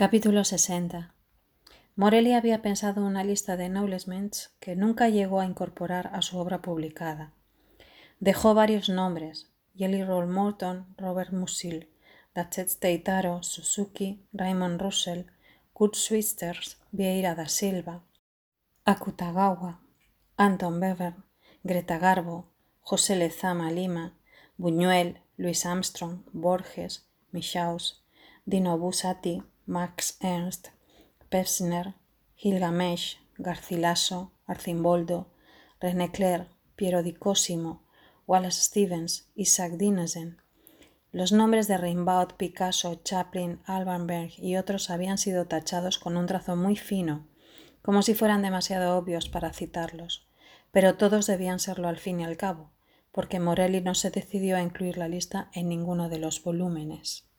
Capítulo 60 Morelli había pensado una lista de acknowledgements que nunca llegó a incorporar a su obra publicada. Dejó varios nombres: Jelly Roll Morton, Robert Musil, Datchet Teitaro, Suzuki, Raymond Russell, Kurt Swisters, Vieira da Silva, Akutagawa, Anton Bever, Greta Garbo, José Lezama Lima, Buñuel, Louis Armstrong, Borges, Michaus, Dino Busati, Max Ernst, Pevsner, Gilgamesh, Garcilaso, Arcimboldo, René Clair, Piero di Cosimo, Wallace Stevens, Isaac Dinesen. Los nombres de Rimbaud, Picasso, Chaplin, Albanberg y otros habían sido tachados con un trazo muy fino, como si fueran demasiado obvios para citarlos, pero todos debían serlo al fin y al cabo, porque Morelli no se decidió a incluir la lista en ninguno de los volúmenes.